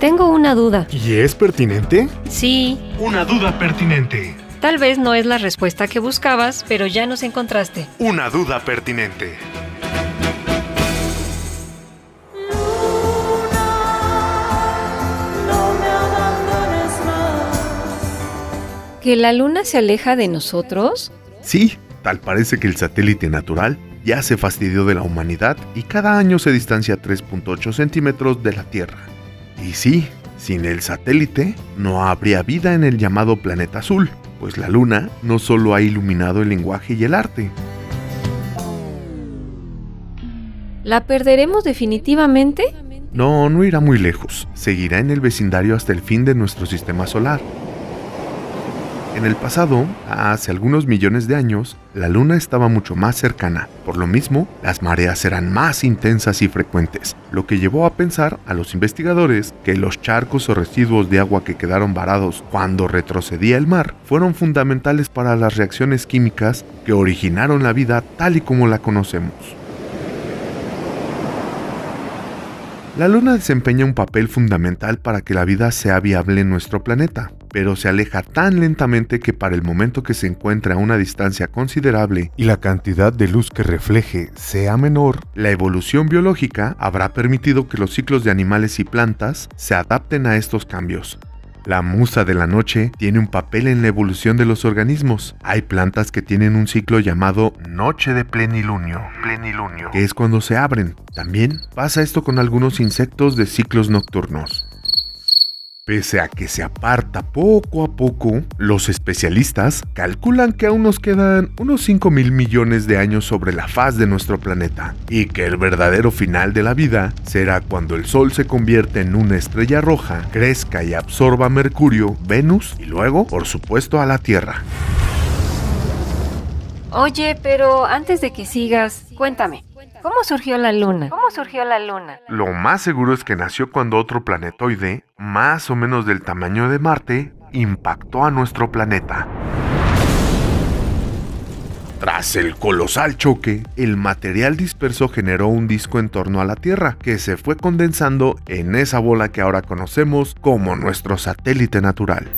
Tengo una duda. ¿Y es pertinente? Sí, Una duda pertinente. tal vez no es la respuesta que buscabas, pero ya nos encontraste. Una duda pertinente. ¿Que la luna se aleja de nosotros? Sí, tal parece que el satélite natural ya se fastidió de la humanidad y cada año se distancia 3.8 centímetros de la Tierra. Y sí, sin el satélite no habría vida en el llamado planeta azul, pues la luna no solo ha iluminado el lenguaje y el arte, ¿La perderemos definitivamente? no, no irá muy lejos, seguirá en el vecindario hasta el fin de nuestro sistema solar. En el pasado, hace algunos millones de años, la luna estaba mucho más cercana. Por lo mismo, las mareas eran más intensas y frecuentes, lo que llevó a pensar a los investigadores que los charcos o residuos de agua que quedaron varados cuando retrocedía el mar fueron fundamentales para las reacciones químicas que originaron la vida tal y como la conocemos. La Luna desempeña un papel fundamental para que la vida sea viable en nuestro planeta, pero se aleja tan lentamente que para el momento que se encuentra a una distancia considerable y la cantidad de luz que refleje sea menor, la evolución biológica habrá permitido que los ciclos de animales y plantas se adapten a estos cambios. La musa de la noche tiene un papel en la evolución de los organismos. Hay plantas que tienen un ciclo llamado noche de plenilunio, plenilunio, que es cuando se abren. También pasa esto con algunos insectos de ciclos nocturnos. Pese a que se aparta poco a poco, los especialistas calculan que aún nos quedan unos 5 mil millones de años sobre la faz de nuestro planeta y que el verdadero final de la vida será cuando el Sol se convierta en una estrella roja, crezca y absorba Mercurio, Venus y luego, por supuesto, a la Tierra. Oye, pero antes de que sigas, cuéntame, ¿cómo surgió la luna? ¿Cómo surgió la luna? Lo más seguro es que nació cuando otro planetoide, más o menos del tamaño de Marte, impactó a nuestro planeta. Tras el colosal choque, el material disperso generó un disco en torno a la Tierra, que se fue condensando en esa bola que ahora conocemos como nuestro satélite natural.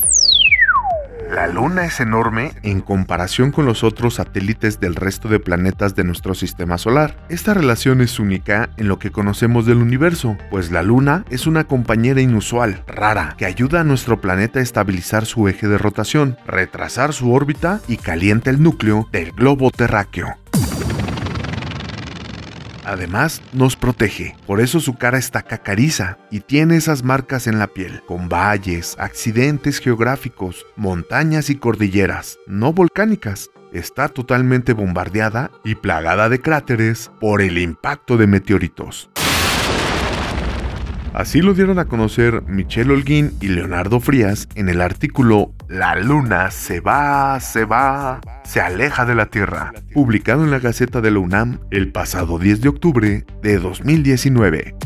La Luna es enorme en comparación con los otros satélites del resto de planetas de nuestro sistema solar. Esta relación es única en lo que conocemos del universo, pues la Luna es una compañera inusual, rara, que ayuda a nuestro planeta a estabilizar su eje de rotación, retrasar su órbita y calienta el núcleo del globo terráqueo. Además, nos protege, por eso su cara está cacariza y tiene esas marcas en la piel, con valles, accidentes geográficos, montañas y cordilleras, no volcánicas. Está totalmente bombardeada y plagada de cráteres por el impacto de meteoritos. Así lo dieron a conocer Michel Holguín y Leonardo Frías en el artículo La Luna se va, se va, se aleja de la Tierra, publicado en la Gaceta de la UNAM el pasado 10 de octubre de 2019.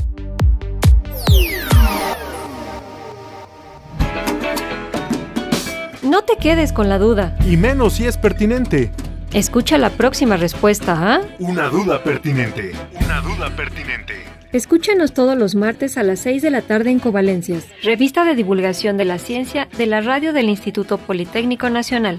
No te quedes con la duda. Y menos si es pertinente. Escucha la próxima respuesta, ¿ah? Una duda pertinente. Una duda pertinente. Escúchanos todos los martes a las 6 de la tarde en Covalencias, revista de divulgación de la ciencia de la radio del Instituto Politécnico Nacional.